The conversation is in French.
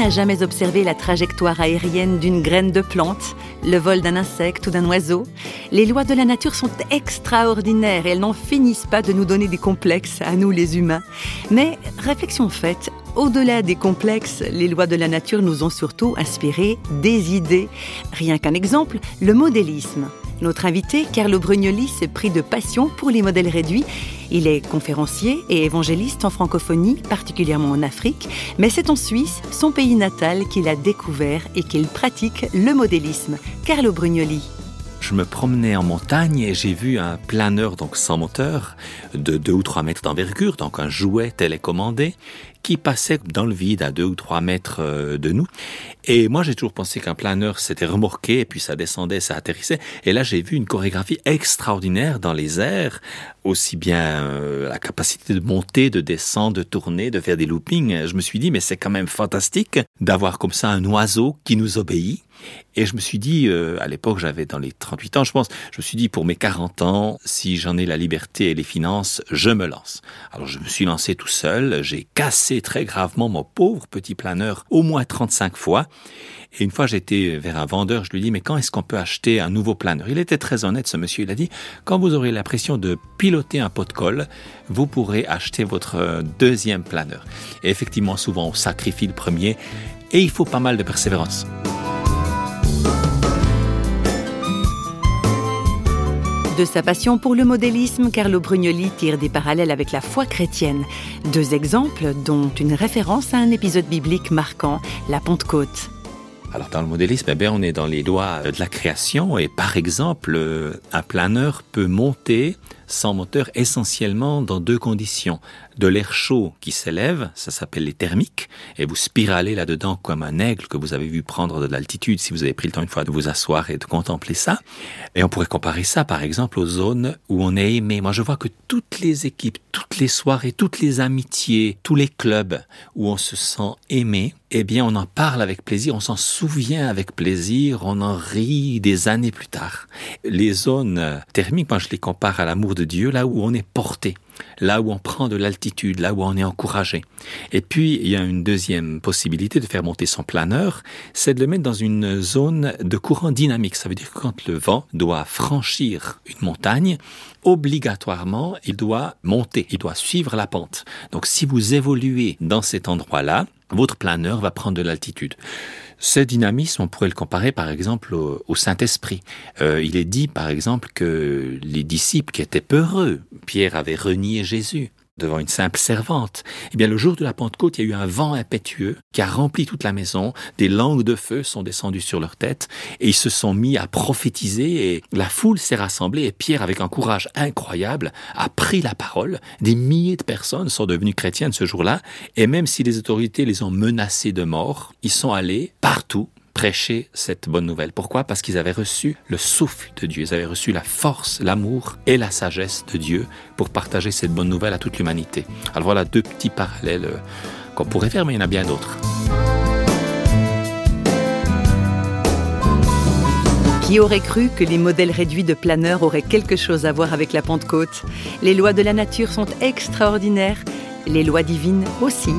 n'a jamais observé la trajectoire aérienne d'une graine de plante, le vol d'un insecte ou d'un oiseau Les lois de la nature sont extraordinaires et elles n'en finissent pas de nous donner des complexes, à nous les humains. Mais réflexion faite, au-delà des complexes, les lois de la nature nous ont surtout inspiré des idées. Rien qu'un exemple, le modélisme. Notre invité, Carlo Brugnoli, s'est pris de passion pour les modèles réduits. Il est conférencier et évangéliste en francophonie, particulièrement en Afrique, mais c'est en Suisse, son pays natal, qu'il a découvert et qu'il pratique le modélisme. Carlo Brugnoli je me promenais en montagne et j'ai vu un planeur donc sans moteur de 2 ou 3 mètres d'envergure, donc un jouet télécommandé qui passait dans le vide à 2 ou 3 mètres euh, de nous. Et moi j'ai toujours pensé qu'un planeur s'était remorqué et puis ça descendait, ça atterrissait. Et là j'ai vu une chorégraphie extraordinaire dans les airs, aussi bien euh, la capacité de monter, de descendre, de tourner, de faire des loopings. Je me suis dit mais c'est quand même fantastique d'avoir comme ça un oiseau qui nous obéit et je me suis dit, euh, à l'époque, j'avais dans les 38 ans, je pense, je me suis dit, pour mes 40 ans, si j'en ai la liberté et les finances, je me lance. Alors je me suis lancé tout seul, j'ai cassé très gravement mon pauvre petit planeur au moins 35 fois. Et une fois, j'étais vers un vendeur, je lui dis, mais quand est-ce qu'on peut acheter un nouveau planeur? Il était très honnête, ce monsieur. Il a dit, quand vous aurez l'impression de piloter un pot de colle, vous pourrez acheter votre deuxième planeur. Et effectivement, souvent, on sacrifie le premier et il faut pas mal de persévérance. De sa passion pour le modélisme, Carlo Brugnoli tire des parallèles avec la foi chrétienne. Deux exemples, dont une référence à un épisode biblique marquant, la Pentecôte. Alors dans le modélisme, eh on est dans les lois de la création et par exemple, un planeur peut monter sans moteur essentiellement dans deux conditions. De l'air chaud qui s'élève, ça s'appelle les thermiques, et vous spiralez là-dedans comme un aigle que vous avez vu prendre de l'altitude si vous avez pris le temps une fois de vous asseoir et de contempler ça. Et on pourrait comparer ça par exemple aux zones où on est aimé. Moi je vois que toutes les équipes, toutes les soirées, toutes les amitiés, tous les clubs où on se sent aimé, eh bien on en parle avec plaisir, on s'en souvient avec plaisir, on en rit des années plus tard. Les zones thermiques, moi je les compare à l'amour Dieu, là où on est porté, là où on prend de l'altitude, là où on est encouragé. Et puis, il y a une deuxième possibilité de faire monter son planeur, c'est de le mettre dans une zone de courant dynamique. Ça veut dire que quand le vent doit franchir une montagne, obligatoirement, il doit monter, il doit suivre la pente. Donc, si vous évoluez dans cet endroit-là, votre planeur va prendre de l'altitude. Ce dynamisme, on pourrait le comparer par exemple au, Saint-Esprit. Euh, il est dit par exemple que les disciples qui étaient peureux, Pierre avait renié Jésus devant une simple servante. Eh bien, le jour de la Pentecôte, il y a eu un vent impétueux qui a rempli toute la maison. Des langues de feu sont descendues sur leur tête et ils se sont mis à prophétiser et la foule s'est rassemblée et Pierre, avec un courage incroyable, a pris la parole. Des milliers de personnes sont devenues chrétiennes ce jour-là et même si les autorités les ont menacées de mort, ils sont allés partout prêcher cette bonne nouvelle. Pourquoi? Parce qu'ils avaient reçu le souffle de Dieu, ils avaient reçu la force, l'amour et la sagesse de Dieu pour partager cette bonne nouvelle à toute l'humanité. Alors voilà deux petits parallèles euh, qu'on pourrait faire, mais il y en a bien d'autres. Qui aurait cru que les modèles réduits de planeurs auraient quelque chose à voir avec la Pentecôte? Les lois de la nature sont extraordinaires, les lois divines aussi.